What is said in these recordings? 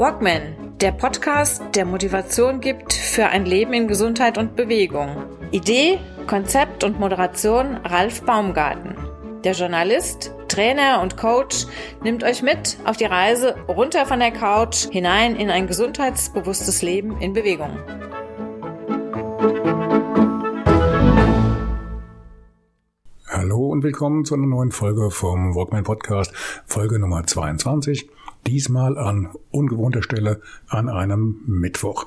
Walkman, der Podcast, der Motivation gibt für ein Leben in Gesundheit und Bewegung. Idee, Konzept und Moderation Ralf Baumgarten. Der Journalist, Trainer und Coach nimmt euch mit auf die Reise runter von der Couch hinein in ein gesundheitsbewusstes Leben in Bewegung. Hallo und willkommen zu einer neuen Folge vom Walkman Podcast, Folge Nummer 22. Diesmal an ungewohnter Stelle an einem Mittwoch.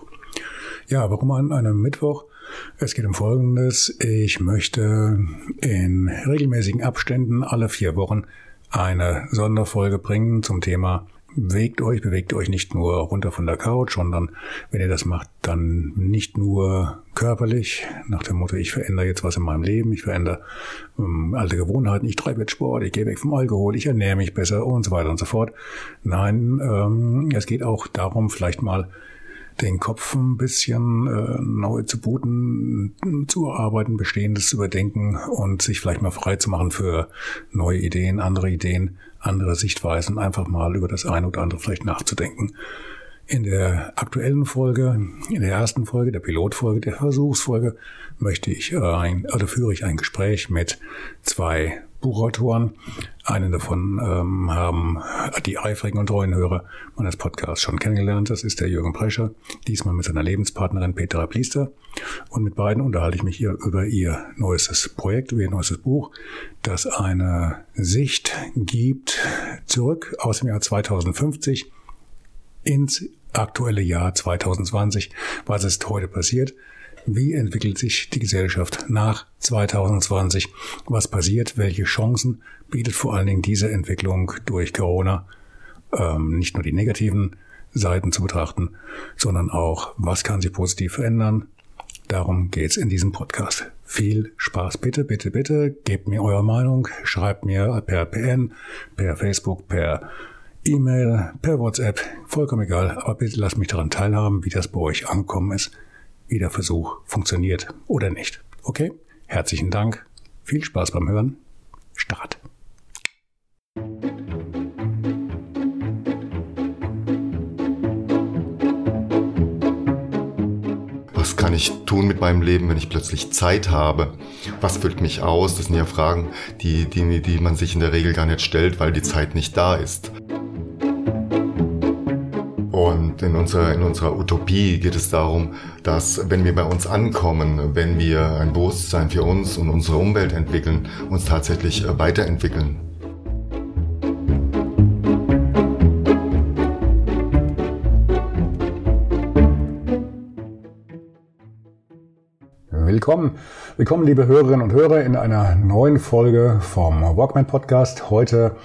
Ja, warum an einem Mittwoch? Es geht um Folgendes. Ich möchte in regelmäßigen Abständen alle vier Wochen eine Sonderfolge bringen zum Thema bewegt euch, bewegt euch nicht nur runter von der Couch, sondern wenn ihr das macht, dann nicht nur körperlich, nach dem Motto, ich verändere jetzt was in meinem Leben, ich verändere ähm, alte Gewohnheiten, ich treibe jetzt Sport, ich gehe weg vom Alkohol, ich ernähre mich besser und so weiter und so fort. Nein, ähm, es geht auch darum, vielleicht mal den Kopf ein bisschen äh, neu zu booten, zu arbeiten, Bestehendes zu überdenken und sich vielleicht mal frei zu machen für neue Ideen, andere Ideen, andere Sichtweisen, einfach mal über das eine oder andere vielleicht nachzudenken. In der aktuellen Folge, in der ersten Folge, der Pilotfolge, der Versuchsfolge, möchte ich ein, oder führe ich ein Gespräch mit zwei Buchautoren. Einen davon ähm, haben die eifrigen und treuen Hörer meines Podcasts schon kennengelernt. Das ist der Jürgen Prescher, diesmal mit seiner Lebenspartnerin Petra Pliester. Und mit beiden unterhalte ich mich hier über ihr neuestes Projekt, über ihr neuestes Buch, das eine Sicht gibt zurück aus dem Jahr 2050 ins aktuelle Jahr 2020. Was ist heute passiert? Wie entwickelt sich die Gesellschaft nach 2020? Was passiert? Welche Chancen bietet vor allen Dingen diese Entwicklung durch Corona? Ähm, nicht nur die negativen Seiten zu betrachten, sondern auch, was kann sich positiv verändern? Darum geht's in diesem Podcast. Viel Spaß. Bitte, bitte, bitte, gebt mir eure Meinung, schreibt mir per PN, per Facebook, per E-Mail, per WhatsApp, vollkommen egal, aber bitte lasst mich daran teilhaben, wie das bei euch angekommen ist wie der Versuch funktioniert oder nicht. Okay? Herzlichen Dank. Viel Spaß beim Hören. Start. Was kann ich tun mit meinem Leben, wenn ich plötzlich Zeit habe? Was füllt mich aus? Das sind ja Fragen, die, die, die man sich in der Regel gar nicht stellt, weil die Zeit nicht da ist. Und in unserer, in unserer Utopie geht es darum, dass wenn wir bei uns ankommen, wenn wir ein Bewusstsein für uns und unsere Umwelt entwickeln, uns tatsächlich äh, weiterentwickeln. Willkommen, willkommen liebe Hörerinnen und Hörer in einer neuen Folge vom Walkman Podcast. Heute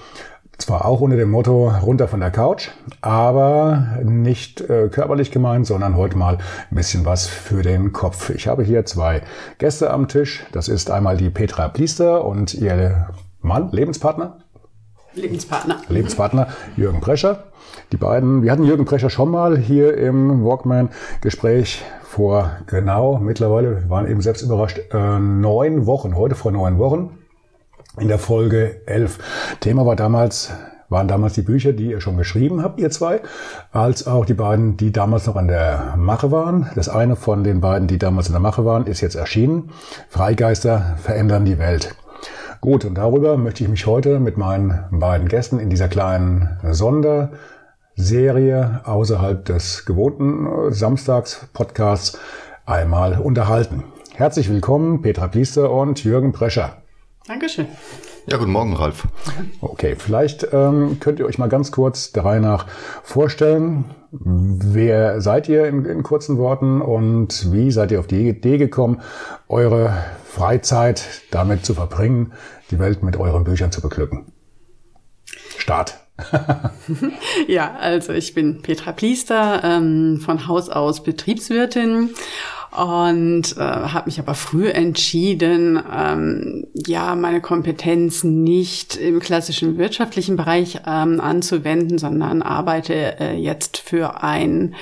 zwar auch unter dem Motto runter von der Couch, aber nicht äh, körperlich gemeint, sondern heute mal ein bisschen was für den Kopf. Ich habe hier zwei Gäste am Tisch. Das ist einmal die Petra Pliester und ihr Mann, Lebenspartner. Lebenspartner. Lebenspartner Jürgen Prescher. Die beiden, wir hatten Jürgen Prescher schon mal hier im Walkman-Gespräch vor genau mittlerweile, wir waren eben selbst überrascht, äh, neun Wochen, heute vor neun Wochen in der Folge 11. Thema war damals, waren damals die Bücher, die ihr schon geschrieben habt, ihr zwei, als auch die beiden, die damals noch an der Mache waren. Das eine von den beiden, die damals in der Mache waren, ist jetzt erschienen. Freigeister verändern die Welt. Gut, und darüber möchte ich mich heute mit meinen beiden Gästen in dieser kleinen Sonderserie außerhalb des gewohnten Samstags-Podcasts einmal unterhalten. Herzlich willkommen, Petra Pliester und Jürgen Prescher. Dankeschön. Ja, guten Morgen, Ralf. Okay, vielleicht ähm, könnt ihr euch mal ganz kurz der Reihe nach vorstellen. Wer seid ihr in, in kurzen Worten und wie seid ihr auf die Idee gekommen, eure Freizeit damit zu verbringen, die Welt mit euren Büchern zu beglücken? Start. ja, also ich bin Petra Pliester, ähm, von Haus aus Betriebswirtin und äh, habe mich aber früh entschieden, ähm, ja, meine Kompetenz nicht im klassischen wirtschaftlichen Bereich ähm, anzuwenden, sondern arbeite äh, jetzt für ein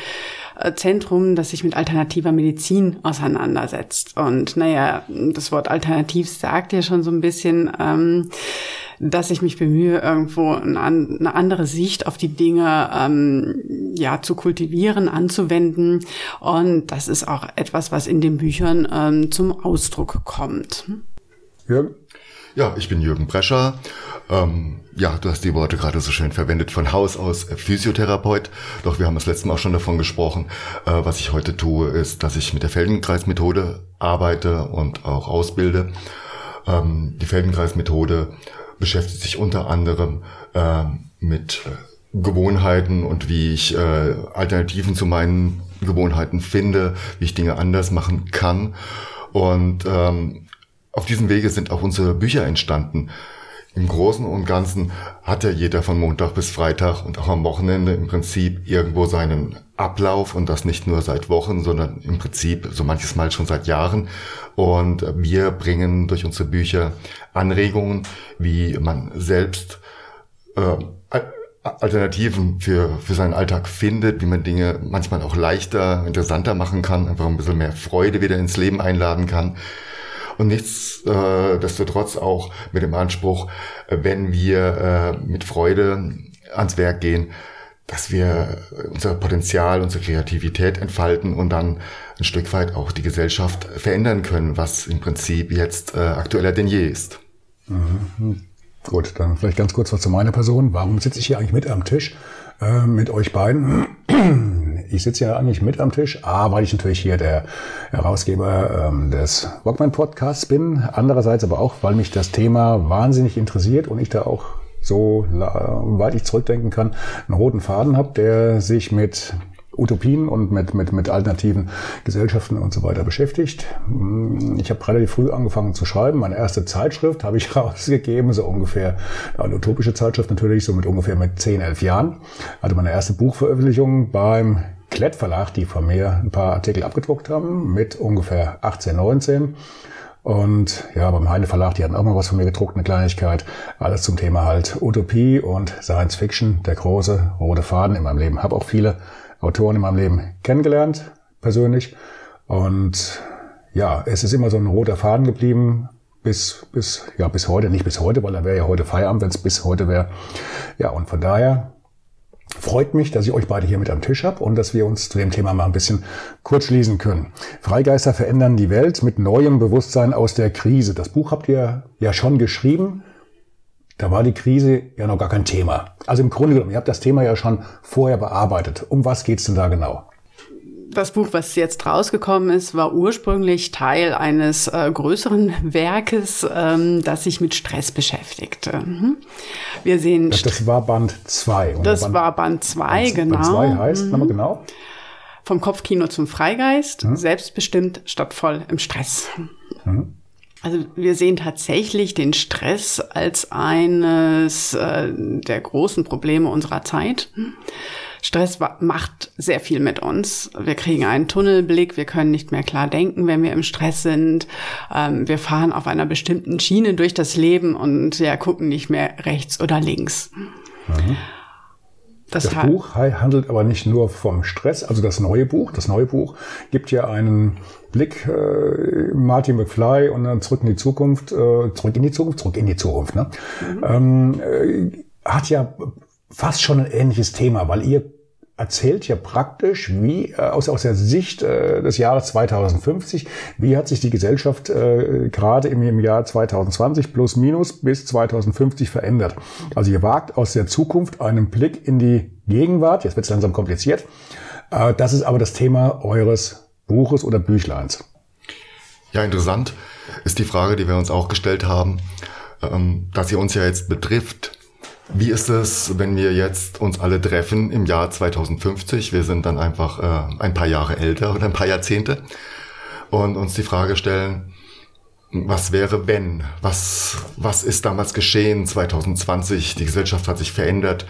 äh, Zentrum, das sich mit alternativer Medizin auseinandersetzt. Und naja, das Wort alternativ sagt ja schon so ein bisschen, ähm, dass ich mich bemühe, irgendwo eine andere Sicht auf die Dinge ähm, ja zu kultivieren, anzuwenden. Und das ist auch etwas, was in den Büchern ähm, zum Ausdruck kommt. Jürgen? Ja, ich bin Jürgen Brescher. Ähm, ja, du hast die Worte gerade so schön verwendet, von Haus aus Physiotherapeut. Doch wir haben das letzte Mal auch schon davon gesprochen. Äh, was ich heute tue, ist, dass ich mit der Feldenkreismethode arbeite und auch ausbilde. Ähm, die Feldenkreismethode beschäftigt sich unter anderem äh, mit Gewohnheiten und wie ich äh, Alternativen zu meinen Gewohnheiten finde, wie ich Dinge anders machen kann. Und ähm, auf diesem Wege sind auch unsere Bücher entstanden. Im Großen und Ganzen hat ja jeder von Montag bis Freitag und auch am Wochenende im Prinzip irgendwo seinen Ablauf und das nicht nur seit Wochen, sondern im Prinzip so manches Mal schon seit Jahren. Und wir bringen durch unsere Bücher Anregungen, wie man selbst äh, Alternativen für, für seinen Alltag findet, wie man Dinge manchmal auch leichter, interessanter machen kann, einfach ein bisschen mehr Freude wieder ins Leben einladen kann und nichtsdestotrotz äh, auch mit dem Anspruch, äh, wenn wir äh, mit Freude ans Werk gehen, dass wir unser Potenzial, unsere Kreativität entfalten und dann ein Stück weit auch die Gesellschaft verändern können, was im Prinzip jetzt äh, aktueller denn je ist. Mhm. Gut, dann vielleicht ganz kurz was zu meiner Person. Warum sitze ich hier eigentlich mit am Tisch äh, mit euch beiden? Ich sitze ja eigentlich mit am Tisch, A, weil ich natürlich hier der Herausgeber ähm, des Walkman Podcasts bin, andererseits aber auch, weil mich das Thema wahnsinnig interessiert und ich da auch so weit ich zurückdenken kann, einen roten Faden habe, der sich mit Utopien und mit, mit, mit alternativen Gesellschaften und so weiter beschäftigt. Ich habe relativ früh angefangen zu schreiben. Meine erste Zeitschrift habe ich rausgegeben, so ungefähr, eine utopische Zeitschrift natürlich, so mit ungefähr mit 10, 11 Jahren. Also meine erste Buchveröffentlichung beim Klett Verlag, die von mir ein paar Artikel abgedruckt haben, mit ungefähr 18, 19. Und ja, beim Heine Verlag, die hatten auch mal was von mir gedruckt, eine Kleinigkeit. Alles zum Thema halt Utopie und Science Fiction, der große rote Faden in meinem Leben. Habe auch viele Autoren in meinem Leben kennengelernt, persönlich. Und ja, es ist immer so ein roter Faden geblieben, bis, bis, ja, bis heute, nicht bis heute, weil dann wäre ja heute Feierabend, wenn es bis heute wäre. Ja, und von daher Freut mich, dass ich euch beide hier mit am Tisch habe und dass wir uns zu dem Thema mal ein bisschen kurz schließen können. Freigeister verändern die Welt mit neuem Bewusstsein aus der Krise. Das Buch habt ihr ja schon geschrieben. Da war die Krise ja noch gar kein Thema. Also im Grunde genommen, ihr habt das Thema ja schon vorher bearbeitet. Um was geht's denn da genau? Das Buch, was jetzt rausgekommen ist, war ursprünglich Teil eines äh, größeren Werkes, ähm, das sich mit Stress beschäftigte. Mhm. Wir sehen. Das, das war Band 2. Das Band, war Band 2, genau. Band 2 heißt, mhm. genau. Vom Kopfkino zum Freigeist, mhm. selbstbestimmt statt voll im Stress. Mhm. Also wir sehen tatsächlich den Stress als eines äh, der großen Probleme unserer Zeit. Stress macht sehr viel mit uns. Wir kriegen einen Tunnelblick, wir können nicht mehr klar denken, wenn wir im Stress sind. Ähm, wir fahren auf einer bestimmten Schiene durch das Leben und ja, gucken nicht mehr rechts oder links. Mhm. Das, das Buch handelt aber nicht nur vom Stress, also das neue Buch. Das neue Buch gibt ja einen Blick, äh, Martin McFly und dann zurück in die Zukunft, äh, zurück in die Zukunft, zurück in die Zukunft. Ne? Mhm. Ähm, äh, hat ja fast schon ein ähnliches Thema, weil ihr erzählt ja praktisch, wie äh, aus, aus der Sicht äh, des Jahres 2050, wie hat sich die Gesellschaft äh, gerade im, im Jahr 2020 plus minus bis 2050 verändert. Also ihr wagt aus der Zukunft einen Blick in die Gegenwart, jetzt wird es langsam kompliziert, äh, das ist aber das Thema eures Buches oder Büchleins. Ja, interessant ist die Frage, die wir uns auch gestellt haben, ähm, dass sie uns ja jetzt betrifft wie ist es, wenn wir jetzt uns alle treffen im Jahr 2050? Wir sind dann einfach äh, ein paar Jahre älter oder ein paar Jahrzehnte und uns die Frage stellen, was wäre wenn? Was, was ist damals geschehen 2020? Die Gesellschaft hat sich verändert.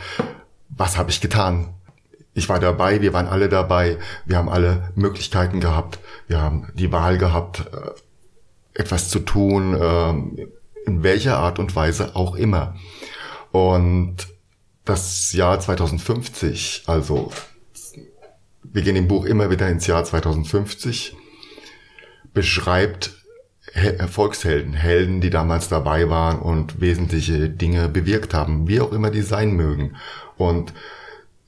Was habe ich getan? Ich war dabei, wir waren alle dabei, wir haben alle Möglichkeiten gehabt, wir haben die Wahl gehabt, äh, etwas zu tun, äh, in welcher Art und Weise auch immer. Und das Jahr 2050, also wir gehen im Buch immer wieder ins Jahr 2050, beschreibt Volkshelden, Helden, die damals dabei waren und wesentliche Dinge bewirkt haben, wie auch immer die sein mögen. Und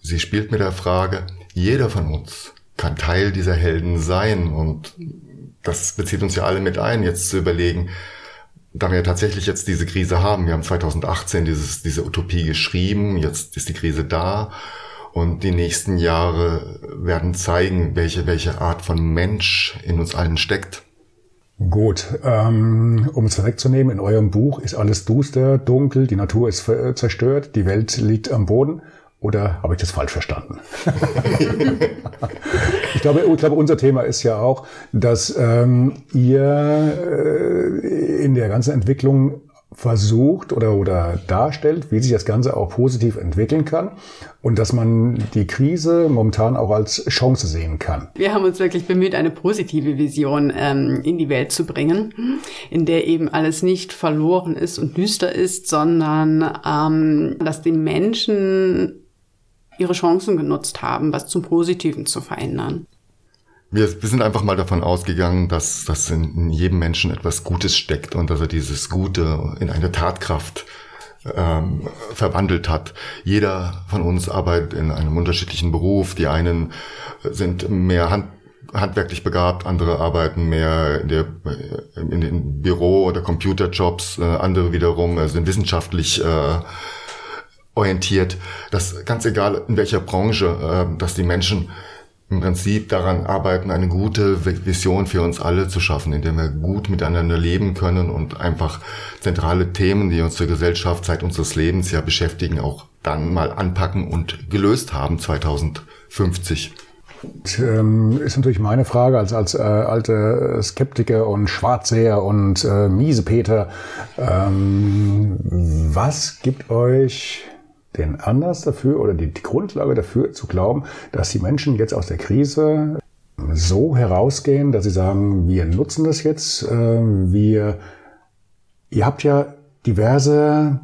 sie spielt mit der Frage, jeder von uns kann Teil dieser Helden sein und das bezieht uns ja alle mit ein, jetzt zu überlegen, da wir tatsächlich jetzt diese Krise haben, wir haben 2018 dieses, diese Utopie geschrieben, jetzt ist die Krise da und die nächsten Jahre werden zeigen, welche, welche Art von Mensch in uns allen steckt. Gut, ähm, um es vorwegzunehmen, in eurem Buch ist alles duster, dunkel, die Natur ist zerstört, die Welt liegt am Boden. Oder habe ich das falsch verstanden? ich, glaube, ich glaube, unser Thema ist ja auch, dass ähm, ihr äh, in der ganzen Entwicklung versucht oder, oder darstellt, wie sich das Ganze auch positiv entwickeln kann und dass man die Krise momentan auch als Chance sehen kann. Wir haben uns wirklich bemüht, eine positive Vision ähm, in die Welt zu bringen, in der eben alles nicht verloren ist und düster ist, sondern ähm, dass die Menschen ihre Chancen genutzt haben, was zum Positiven zu verändern. Wir, sind einfach mal davon ausgegangen, dass, dass in jedem Menschen etwas Gutes steckt und dass er dieses Gute in eine Tatkraft ähm, verwandelt hat. Jeder von uns arbeitet in einem unterschiedlichen Beruf. Die einen sind mehr hand, handwerklich begabt, andere arbeiten mehr in, der, in den Büro- oder Computerjobs, äh, andere wiederum sind wissenschaftlich äh, orientiert. Das ganz egal in welcher Branche, äh, dass die Menschen im Prinzip daran arbeiten, eine gute Vision für uns alle zu schaffen, indem wir gut miteinander leben können und einfach zentrale Themen, die uns zur Gesellschaft seit unseres Lebens ja beschäftigen, auch dann mal anpacken und gelöst haben 2050. Ähm, ist natürlich meine Frage als, als äh, alte Skeptiker und Schwarzseher und äh, Miesepeter. Ähm, was gibt euch den Anlass dafür oder die, die Grundlage dafür zu glauben, dass die Menschen jetzt aus der Krise so herausgehen, dass sie sagen, wir nutzen das jetzt, äh, wir, ihr habt ja diverse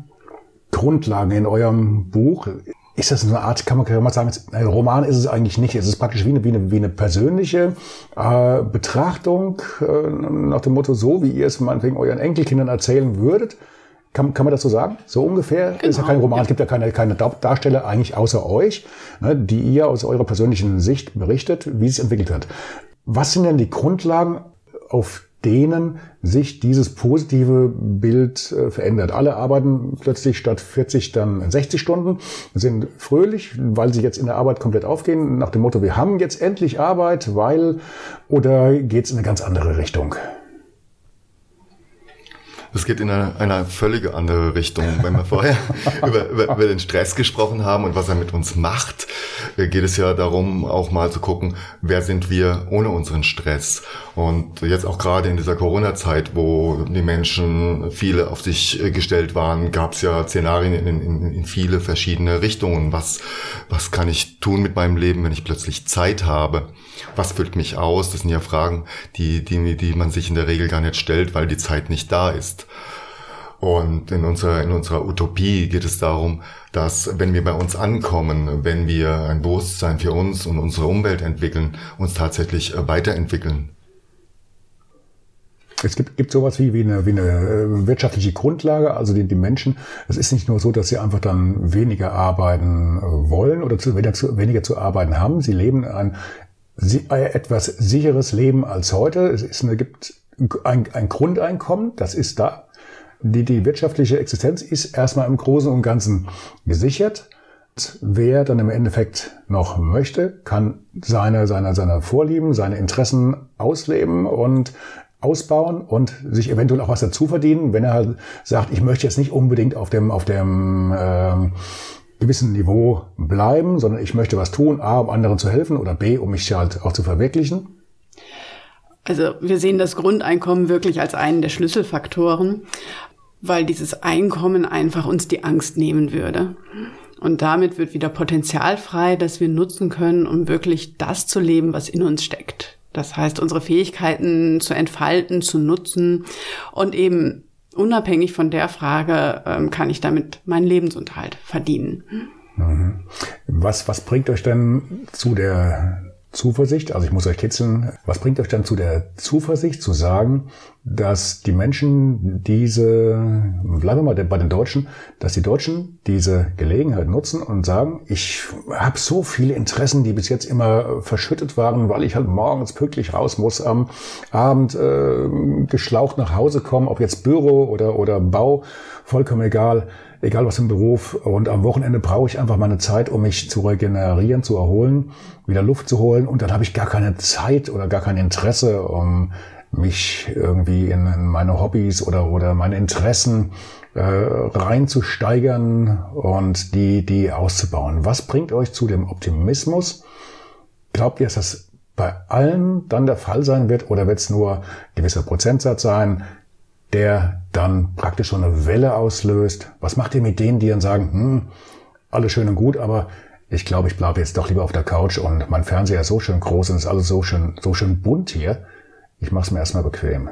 Grundlagen in eurem Buch. Ist das eine Art, kann man, kann man sagen, ein Roman ist es eigentlich nicht. Es ist praktisch wie eine, wie eine, wie eine persönliche äh, Betrachtung äh, nach dem Motto, so wie ihr es meinetwegen euren Enkelkindern erzählen würdet. Kann, kann man das so sagen? So ungefähr? Genau. Ist ja kein Roman, es gibt ja keine, keine Darsteller eigentlich außer euch, ne, die ihr aus eurer persönlichen Sicht berichtet, wie es entwickelt hat. Was sind denn die Grundlagen, auf denen sich dieses positive Bild äh, verändert. Alle arbeiten plötzlich statt 40 dann 60 Stunden, sind fröhlich, weil sie jetzt in der Arbeit komplett aufgehen, nach dem Motto, wir haben jetzt endlich Arbeit, weil, oder geht es in eine ganz andere Richtung? Es geht in eine, eine völlig andere Richtung. Wenn wir vorher über, über, über den Stress gesprochen haben und was er mit uns macht, äh, geht es ja darum, auch mal zu gucken, wer sind wir ohne unseren Stress. Und jetzt auch gerade in dieser Corona-Zeit, wo die Menschen viele auf sich äh, gestellt waren, gab es ja Szenarien in, in, in viele verschiedene Richtungen. Was, was kann ich tun mit meinem Leben, wenn ich plötzlich Zeit habe? Was füllt mich aus? Das sind ja Fragen, die, die, die man sich in der Regel gar nicht stellt, weil die Zeit nicht da ist. Und in unserer, in unserer Utopie geht es darum, dass wenn wir bei uns ankommen, wenn wir ein Bewusstsein für uns und unsere Umwelt entwickeln, uns tatsächlich weiterentwickeln. Es gibt, gibt sowas wie, wie, eine, wie eine äh, wirtschaftliche Grundlage, also die, die Menschen, es ist nicht nur so, dass sie einfach dann weniger arbeiten äh, wollen oder zu, weniger, zu, weniger zu arbeiten haben, sie leben ein etwas sicheres Leben als heute. Es ist, es gibt ein, ein Grundeinkommen, das ist da die, die wirtschaftliche Existenz ist erstmal im Großen und Ganzen gesichert. Wer dann im Endeffekt noch möchte, kann seine, seine, seine Vorlieben, seine Interessen ausleben und ausbauen und sich eventuell auch was dazu verdienen, wenn er halt sagt, ich möchte jetzt nicht unbedingt auf dem, auf dem ähm, gewissen Niveau bleiben, sondern ich möchte was tun, A, um anderen zu helfen oder B, um mich halt auch zu verwirklichen. Also wir sehen das Grundeinkommen wirklich als einen der Schlüsselfaktoren weil dieses Einkommen einfach uns die Angst nehmen würde. Und damit wird wieder Potenzial frei, das wir nutzen können, um wirklich das zu leben, was in uns steckt. Das heißt, unsere Fähigkeiten zu entfalten, zu nutzen und eben unabhängig von der Frage, ähm, kann ich damit meinen Lebensunterhalt verdienen. Mhm. Was, was bringt euch denn zu der Zuversicht, also ich muss euch kitzeln, was bringt euch dann zu der Zuversicht zu sagen, dass die Menschen diese, bleiben wir mal bei den Deutschen, dass die Deutschen diese Gelegenheit nutzen und sagen, ich habe so viele Interessen, die bis jetzt immer verschüttet waren, weil ich halt morgens pünktlich raus muss, am Abend äh, geschlaucht nach Hause kommen, ob jetzt Büro oder, oder Bau, vollkommen egal, egal was im Beruf. Und am Wochenende brauche ich einfach meine Zeit, um mich zu regenerieren, zu erholen, wieder Luft zu holen. Und dann habe ich gar keine Zeit oder gar kein Interesse, um mich irgendwie in, in meine Hobbys oder, oder meine Interessen äh, reinzusteigern und die, die auszubauen. Was bringt euch zu dem Optimismus? Glaubt ihr, dass das bei allen dann der Fall sein wird oder wird es nur gewisser Prozentsatz sein, der dann praktisch so eine Welle auslöst? Was macht ihr mit denen, die dann sagen, hm, alles schön und gut, aber ich glaube, ich bleibe jetzt doch lieber auf der Couch und mein Fernseher ist so schön groß und ist alles so schön, so schön bunt hier ich mache es mir erstmal bequem.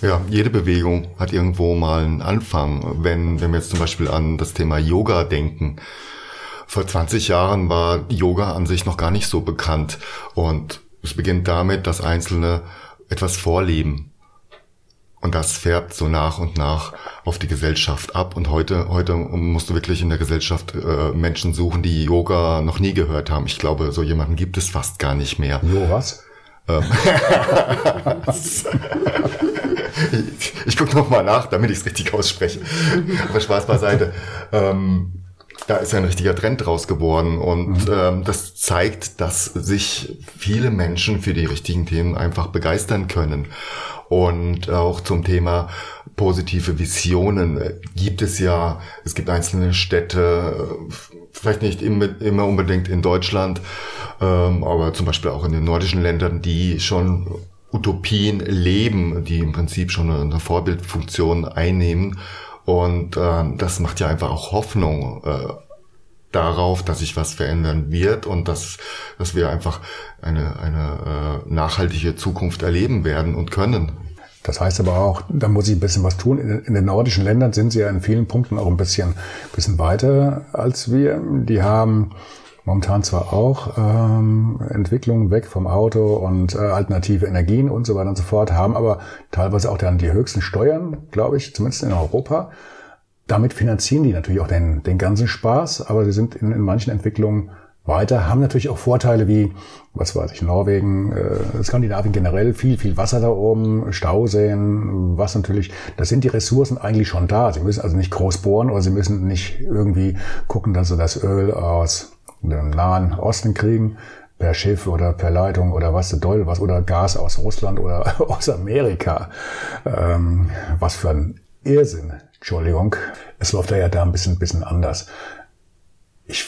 Ja, jede Bewegung hat irgendwo mal einen Anfang. Wenn, wenn wir jetzt zum Beispiel an das Thema Yoga denken. Vor 20 Jahren war Yoga an sich noch gar nicht so bekannt. Und es beginnt damit, dass Einzelne etwas vorleben. Und das färbt so nach und nach auf die Gesellschaft ab. Und heute, heute musst du wirklich in der Gesellschaft äh, Menschen suchen, die Yoga noch nie gehört haben. Ich glaube, so jemanden gibt es fast gar nicht mehr. Ähm. ich ich gucke nochmal nach, damit ich es richtig ausspreche. Aber Spaß beiseite. Ähm, da ist ja ein richtiger Trend draus geworden und mhm. ähm, das zeigt, dass sich viele Menschen für die richtigen Themen einfach begeistern können. Und auch zum Thema positive Visionen gibt es ja, es gibt einzelne Städte, vielleicht nicht immer unbedingt in Deutschland, ähm, aber zum Beispiel auch in den nordischen Ländern, die schon Utopien leben, die im Prinzip schon eine Vorbildfunktion einnehmen. Und ähm, das macht ja einfach auch Hoffnung äh, darauf, dass sich was verändern wird und dass, dass wir einfach eine, eine äh, nachhaltige Zukunft erleben werden und können. Das heißt aber auch, da muss ich ein bisschen was tun. In, den nordischen Ländern sind sie ja in vielen Punkten auch ein bisschen, bisschen weiter als wir. Die haben momentan zwar auch ähm, Entwicklungen weg vom Auto und äh, alternative Energien und so weiter und so fort, haben aber teilweise auch dann die höchsten Steuern, glaube ich, zumindest in Europa. Damit finanzieren die natürlich auch den, den ganzen Spaß, aber sie sind in, in manchen Entwicklungen weiter, haben natürlich auch Vorteile wie, was weiß ich, Norwegen, äh, Skandinavien generell, viel, viel Wasser da oben, Stauseen, was natürlich, da sind die Ressourcen eigentlich schon da. Sie müssen also nicht groß bohren oder sie müssen nicht irgendwie gucken, dass sie das Öl aus dem Nahen Osten kriegen, per Schiff oder per Leitung oder was Doll, was, oder Gas aus Russland oder aus Amerika. Ähm, was für ein Irrsinn. Entschuldigung. Es läuft ja da ein bisschen, bisschen anders. Ich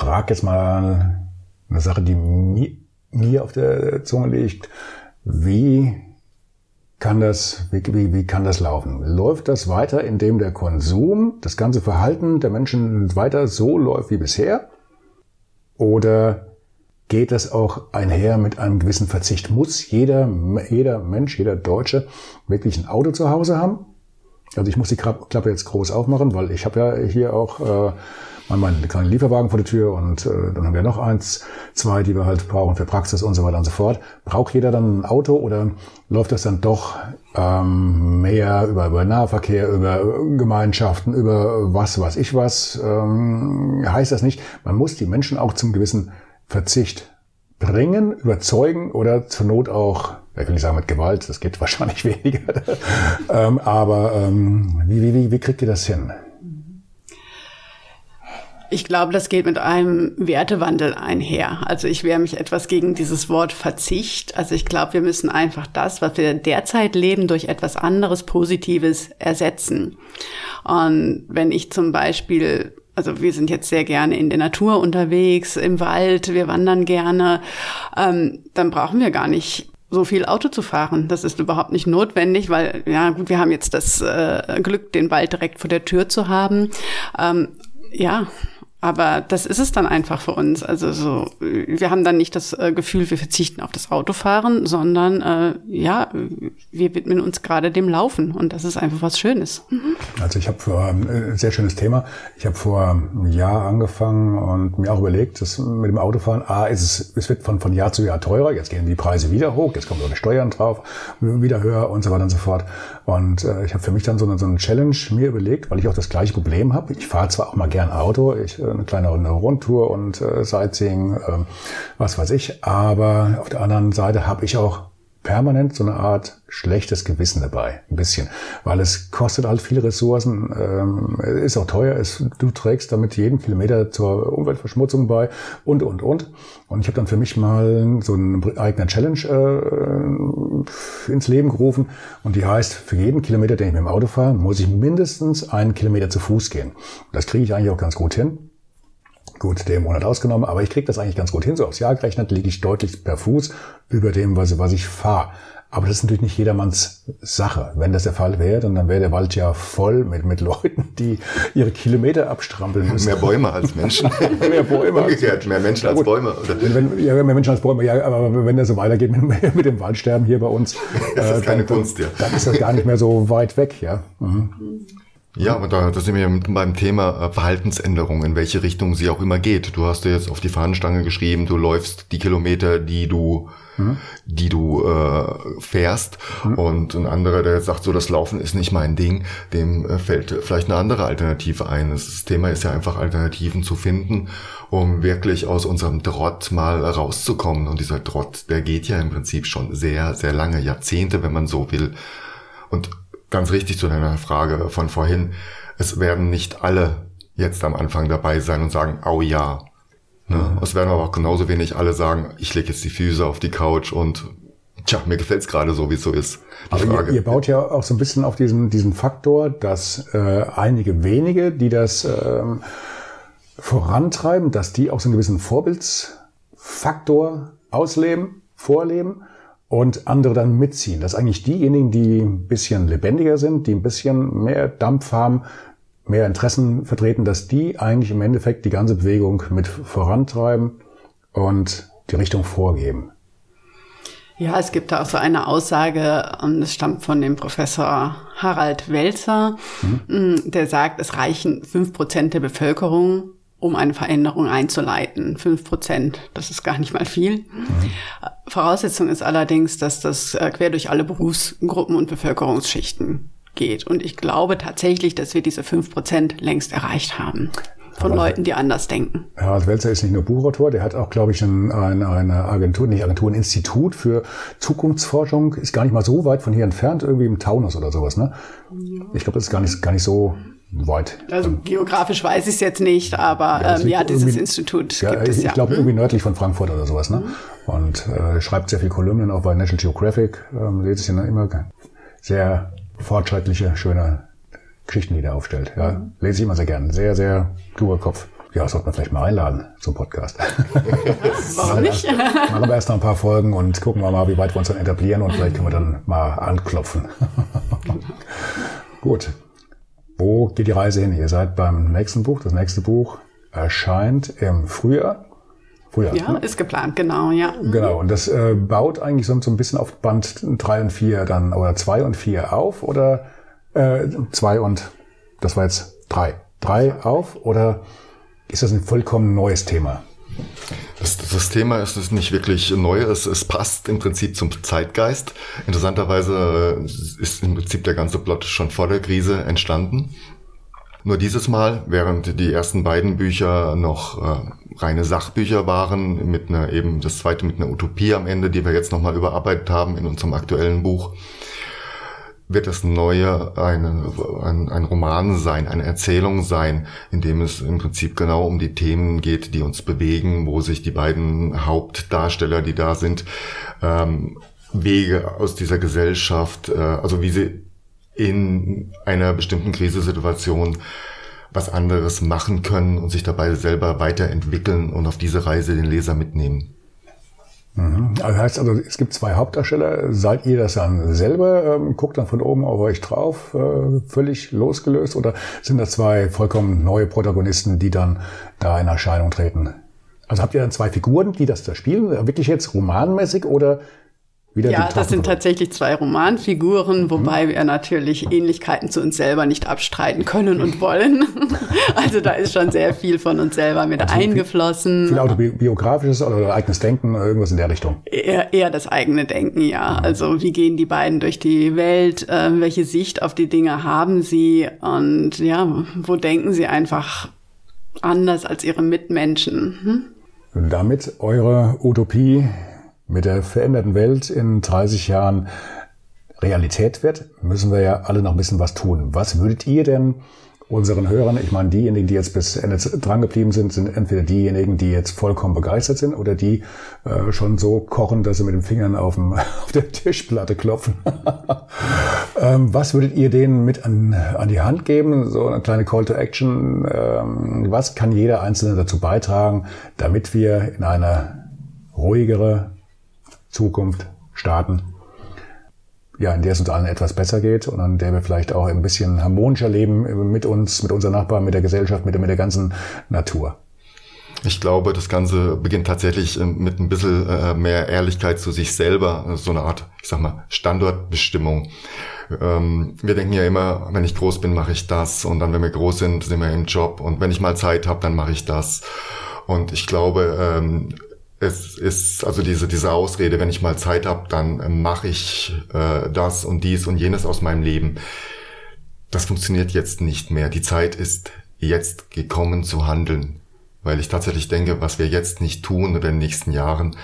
frage jetzt mal eine Sache, die mir, auf der Zunge liegt. Wie kann das, wie, wie, wie kann das laufen? Läuft das weiter, indem der Konsum, das ganze Verhalten der Menschen weiter so läuft wie bisher? Oder geht das auch einher mit einem gewissen Verzicht? Muss jeder, jeder Mensch, jeder Deutsche wirklich ein Auto zu Hause haben? Also ich muss die Klappe jetzt groß aufmachen, weil ich habe ja hier auch äh, manchmal einen kleinen Lieferwagen vor der Tür und äh, dann haben wir noch eins, zwei, die wir halt brauchen für Praxis und so weiter und so fort. Braucht jeder dann ein Auto oder läuft das dann doch ähm, mehr über, über Nahverkehr, über Gemeinschaften, über was weiß ich was? Ähm, heißt das nicht, man muss die Menschen auch zum gewissen Verzicht bringen, überzeugen oder zur Not auch, ich will nicht sagen mit Gewalt, das geht wahrscheinlich weniger. ähm, aber ähm, wie, wie, wie, wie kriegt ihr das hin? Ich glaube, das geht mit einem Wertewandel einher. Also ich wehre mich etwas gegen dieses Wort Verzicht. Also ich glaube, wir müssen einfach das, was wir derzeit leben, durch etwas anderes Positives ersetzen. Und wenn ich zum Beispiel also wir sind jetzt sehr gerne in der Natur unterwegs, im Wald, wir wandern gerne, ähm, dann brauchen wir gar nicht so viel Auto zu fahren. Das ist überhaupt nicht notwendig, weil, ja gut, wir haben jetzt das äh, Glück, den Wald direkt vor der Tür zu haben. Ähm, ja, Aber das ist es dann einfach für uns. Also so, wir haben dann nicht das äh, Gefühl, wir verzichten auf das Autofahren, sondern äh, ja, wir widmen uns gerade dem Laufen und das ist einfach was Schönes. Mhm. Also ich habe vor ein äh, sehr schönes Thema. Ich habe vor einem Jahr angefangen und mir auch überlegt, dass mit dem Autofahren, A, ist es, es wird von, von Jahr zu Jahr teurer, jetzt gehen die Preise wieder hoch, jetzt kommen so Steuern drauf, wieder höher und so weiter und so fort. Und äh, ich habe für mich dann so eine, so eine Challenge mir überlegt, weil ich auch das gleiche Problem habe. Ich fahre zwar auch mal gern Auto, ich äh, eine kleine eine Rundtour und äh, Sightseeing, äh, was weiß ich. Aber auf der anderen Seite habe ich auch permanent so eine Art schlechtes Gewissen dabei, ein bisschen, weil es kostet halt viele Ressourcen, ähm, ist auch teuer, es, du trägst damit jeden Kilometer zur Umweltverschmutzung bei und, und, und. Und ich habe dann für mich mal so eine eigene Challenge äh, ins Leben gerufen und die heißt, für jeden Kilometer, den ich mit dem Auto fahre, muss ich mindestens einen Kilometer zu Fuß gehen. Das kriege ich eigentlich auch ganz gut hin. Gut, den Monat ausgenommen, aber ich kriege das eigentlich ganz gut hin. So aufs Jahr gerechnet liege ich deutlich per Fuß über dem, was, was ich fahre. Aber das ist natürlich nicht jedermanns Sache. Wenn das der Fall wäre, dann, dann wäre der Wald ja voll mit, mit Leuten, die ihre Kilometer abstrampeln müssen. Mehr Bäume als Menschen. mehr Bäume. Umgekehrt, mehr Menschen als Bäume. Oder? Wenn, ja, mehr Menschen als Bäume, ja, aber wenn das so weitergeht mit, mit dem Waldsterben hier bei uns, das ist äh, keine dann, Kunst, ja. Dann ist das gar nicht mehr so weit weg, ja. Mhm. Ja, aber da, da sind wir beim Thema äh, Verhaltensänderung, in welche Richtung sie auch immer geht. Du hast dir jetzt auf die Fahnenstange geschrieben, du läufst die Kilometer, die du, mhm. die du äh, fährst. Mhm. Und ein anderer, der jetzt sagt, so das Laufen ist nicht mein Ding, dem äh, fällt vielleicht eine andere Alternative ein. Das Thema ist ja einfach Alternativen zu finden, um wirklich aus unserem Trott mal rauszukommen. Und dieser Trott, der geht ja im Prinzip schon sehr, sehr lange, Jahrzehnte, wenn man so will. Und ganz richtig zu deiner Frage von vorhin. Es werden nicht alle jetzt am Anfang dabei sein und sagen, au ja. Ne? Mhm. Es werden aber auch genauso wenig alle sagen, ich lege jetzt die Füße auf die Couch und tja, mir gefällt's gerade so, wie es so ist. Die aber ihr, ihr, baut ja auch so ein bisschen auf diesen, diesen Faktor, dass äh, einige wenige, die das ähm, vorantreiben, dass die auch so einen gewissen Vorbildsfaktor ausleben, vorleben und andere dann mitziehen. Dass eigentlich diejenigen, die ein bisschen lebendiger sind, die ein bisschen mehr Dampf haben, mehr Interessen vertreten, dass die eigentlich im Endeffekt die ganze Bewegung mit vorantreiben und die Richtung vorgeben. Ja, es gibt da auch so eine Aussage, und das stammt von dem Professor Harald Welzer, mhm. der sagt, es reichen fünf Prozent der Bevölkerung, um eine Veränderung einzuleiten. Fünf Prozent, das ist gar nicht mal viel. Voraussetzung ist allerdings, dass das äh, quer durch alle Berufsgruppen und Bevölkerungsschichten geht. Und ich glaube tatsächlich, dass wir diese fünf Prozent längst erreicht haben. Von Aber Leuten, die anders denken. Herr Welzer ist nicht nur Buchautor, der hat auch, glaube ich, ein, ein, eine Agentur, nicht Agentur, ein Institut für Zukunftsforschung, ist gar nicht mal so weit von hier entfernt, irgendwie im Taunus oder sowas, ne? Ja. Ich glaube, das ist gar nicht, gar nicht so weit. Also geografisch weiß ich es jetzt nicht, aber ja, ähm, ja dieses Institut ja, gibt es ich, ja. Ich glaube, irgendwie nördlich von Frankfurt oder sowas. Ne? Mhm. Und äh, schreibt sehr viel Kolumnen auch bei National Geographic. Ähm, lese ich dann immer sehr fortschrittliche, schöne Geschichten, die er aufstellt. Ja, mhm. Lese ich immer sehr gern. Sehr, sehr kluger Kopf. Ja, sollte man vielleicht mal einladen zum Podcast. Warum nicht? machen wir erst noch ein paar Folgen und gucken wir mal, wie weit wir uns dann etablieren und vielleicht können wir dann mal anklopfen. Gut. Wo geht die Reise hin? Ihr seid beim nächsten Buch. Das nächste Buch erscheint im Frühjahr. Frühjahr ja, ne? ist geplant, genau, ja. Genau, und das äh, baut eigentlich so, so ein bisschen auf Band 3 und 4 dann, oder 2 und 4 auf, oder 2 äh, und, das war jetzt 3. 3 auf, oder ist das ein vollkommen neues Thema? Das, das Thema ist, ist nicht wirklich neu, es, es passt im Prinzip zum Zeitgeist. Interessanterweise äh, ist im Prinzip der ganze Plot schon vor der Krise entstanden. Nur dieses Mal, während die ersten beiden Bücher noch äh, reine Sachbücher waren, mit einer eben das zweite mit einer Utopie am Ende, die wir jetzt nochmal überarbeitet haben in unserem aktuellen Buch, wird das Neue eine, ein, ein Roman sein, eine Erzählung sein, in dem es im Prinzip genau um die Themen geht, die uns bewegen, wo sich die beiden Hauptdarsteller, die da sind, ähm, Wege aus dieser Gesellschaft, äh, also wie sie in einer bestimmten Krisensituation was anderes machen können und sich dabei selber weiterentwickeln und auf diese Reise den Leser mitnehmen. Mhm. Also heißt also, es gibt zwei Hauptdarsteller. Seid ihr das dann selber? Ähm, guckt dann von oben auf euch drauf, äh, völlig losgelöst? Oder sind das zwei vollkommen neue Protagonisten, die dann da in Erscheinung treten? Also habt ihr dann zwei Figuren, die das da spielen? Wirklich jetzt romanmäßig oder wieder ja, das sind tatsächlich zwei Romanfiguren, mhm. wobei mhm. wir natürlich Ähnlichkeiten zu uns selber nicht abstreiten können und wollen. also da ist schon sehr viel von uns selber mit also eingeflossen. Viel, viel autobiografisches oder eigenes Denken, irgendwas in der Richtung? Eher, eher das eigene Denken, ja. Mhm. Also wie gehen die beiden durch die Welt? Äh, welche Sicht auf die Dinge haben sie? Und ja, wo denken sie einfach anders als ihre Mitmenschen? Hm? Und damit eure Utopie mit der veränderten Welt in 30 Jahren Realität wird, müssen wir ja alle noch ein bisschen was tun. Was würdet ihr denn unseren Hörern, ich meine, diejenigen, die jetzt bis Ende dran geblieben sind, sind entweder diejenigen, die jetzt vollkommen begeistert sind oder die äh, schon so kochen, dass sie mit den Fingern auf, dem, auf der Tischplatte klopfen. ähm, was würdet ihr denen mit an, an die Hand geben? So eine kleine Call to Action. Ähm, was kann jeder Einzelne dazu beitragen, damit wir in eine ruhigere, Zukunft starten, ja, in der es uns allen etwas besser geht und an der wir vielleicht auch ein bisschen harmonischer leben mit uns, mit unseren Nachbarn, mit der Gesellschaft, mit, mit der ganzen Natur. Ich glaube, das Ganze beginnt tatsächlich äh, mit ein bisschen äh, mehr Ehrlichkeit zu sich selber, so eine Art, ich sag mal, Standortbestimmung. Ähm, wir denken ja immer, wenn ich groß bin, mache ich das und dann, wenn wir groß sind, sind wir im Job und wenn ich mal Zeit habe, dann mache ich das. Und ich glaube, ähm, es ist also diese diese Ausrede, wenn ich mal Zeit habe, dann äh, mache ich äh, das und dies und jenes aus meinem Leben. Das funktioniert jetzt nicht mehr. Die Zeit ist jetzt gekommen zu handeln, weil ich tatsächlich denke, was wir jetzt nicht tun in den nächsten Jahren,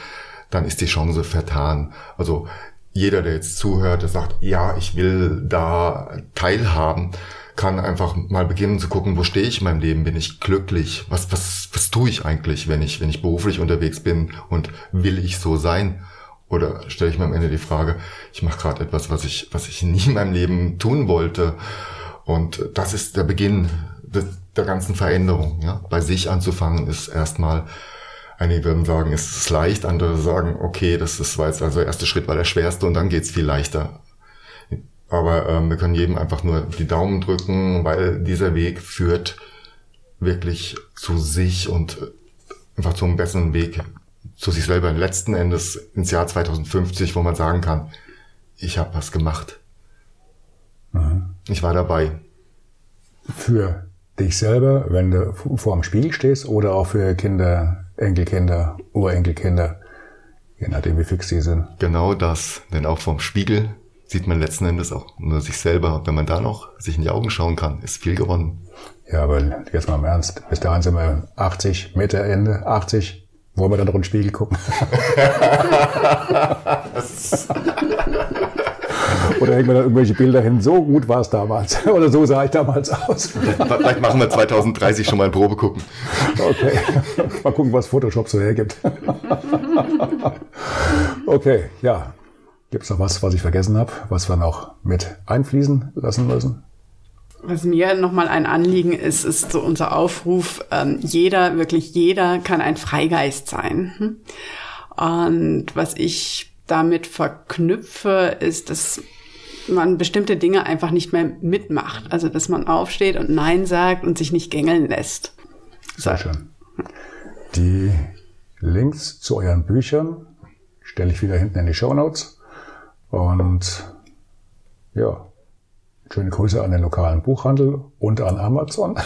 dann ist die Chance vertan. Also jeder, der jetzt zuhört, der sagt, ja, ich will da teilhaben, kann einfach mal beginnen zu gucken, wo stehe ich in meinem Leben? Bin ich glücklich? Was, was, was tue ich eigentlich, wenn ich, wenn ich beruflich unterwegs bin und will ich so sein? Oder stelle ich mir am Ende die Frage, ich mache gerade etwas, was ich, was ich nie in meinem Leben tun wollte. Und das ist der Beginn der ganzen Veränderung. Ja? Bei sich anzufangen ist erstmal, einige würden sagen, es ist leicht, andere sagen, okay, das ist, war jetzt also der erste Schritt war der schwerste und dann geht's viel leichter. Aber ähm, wir können jedem einfach nur die Daumen drücken, weil dieser Weg führt wirklich zu sich und äh, einfach zum besseren Weg zu sich selber. Letzten Endes ins Jahr 2050, wo man sagen kann, ich habe was gemacht. Mhm. Ich war dabei. Für dich selber, wenn du vor dem Spiegel stehst oder auch für Kinder, Enkelkinder, Urenkelkinder, je nachdem wie fix die sind. Genau das, denn auch vom Spiegel sieht man letzten Endes auch nur sich selber. Wenn man da noch sich in die Augen schauen kann, ist viel gewonnen. Ja, aber jetzt mal im Ernst. Bis dahin sind wir 80, Mitte, Ende, 80. Wollen wir dann noch in den Spiegel gucken? Oder hängen wir da irgendwelche Bilder hin? So gut war es damals. Oder so sah ich damals aus. Vielleicht machen wir 2030 schon mal ein Probe gucken. Okay. Mal gucken, was Photoshop so hergibt. Okay, ja. Gibt es noch was, was ich vergessen habe, was wir noch mit einfließen lassen müssen? Was mir nochmal ein Anliegen ist, ist so unser Aufruf, ähm, jeder, wirklich jeder kann ein Freigeist sein. Hm? Und was ich damit verknüpfe, ist, dass man bestimmte Dinge einfach nicht mehr mitmacht. Also, dass man aufsteht und Nein sagt und sich nicht gängeln lässt. Sehr schön. Die Links zu euren Büchern stelle ich wieder hinten in die Show Notes. Und ja, schöne Grüße an den lokalen Buchhandel und an Amazon.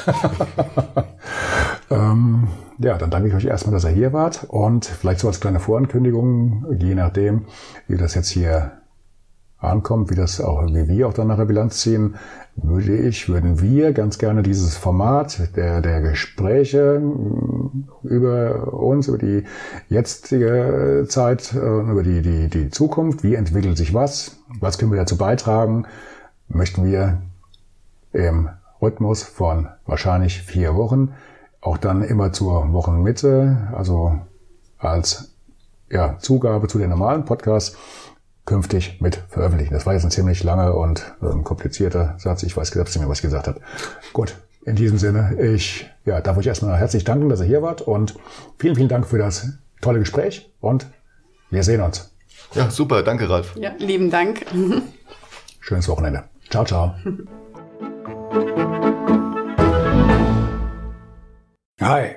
ähm, ja, dann danke ich euch erstmal, dass ihr hier wart und vielleicht so als kleine Vorankündigung, je nachdem, wie das jetzt hier ankommt, wie das auch, wie wir auch dann nachher Bilanz ziehen, würde ich, würden wir ganz gerne dieses Format der, der Gespräche mm, über uns, über die jetzige Zeit, über die, die, die Zukunft, wie entwickelt sich was, was können wir dazu beitragen, möchten wir im Rhythmus von wahrscheinlich vier Wochen, auch dann immer zur Wochenmitte, also als ja, Zugabe zu den normalen Podcasts, künftig mit veröffentlichen. Das war jetzt ein ziemlich langer und ähm, komplizierter Satz. Ich weiß selbst nicht mehr, was ich gesagt habe. Gut, in diesem Sinne, ich ja, darf euch erstmal herzlich danken, dass ihr hier wart und vielen, vielen Dank für das tolle Gespräch und Wir sehen uns. Ja, super. Danke, Ralf. Ja, lieben Dank. Schönes Wochenende. Ciao, ciao. Hi,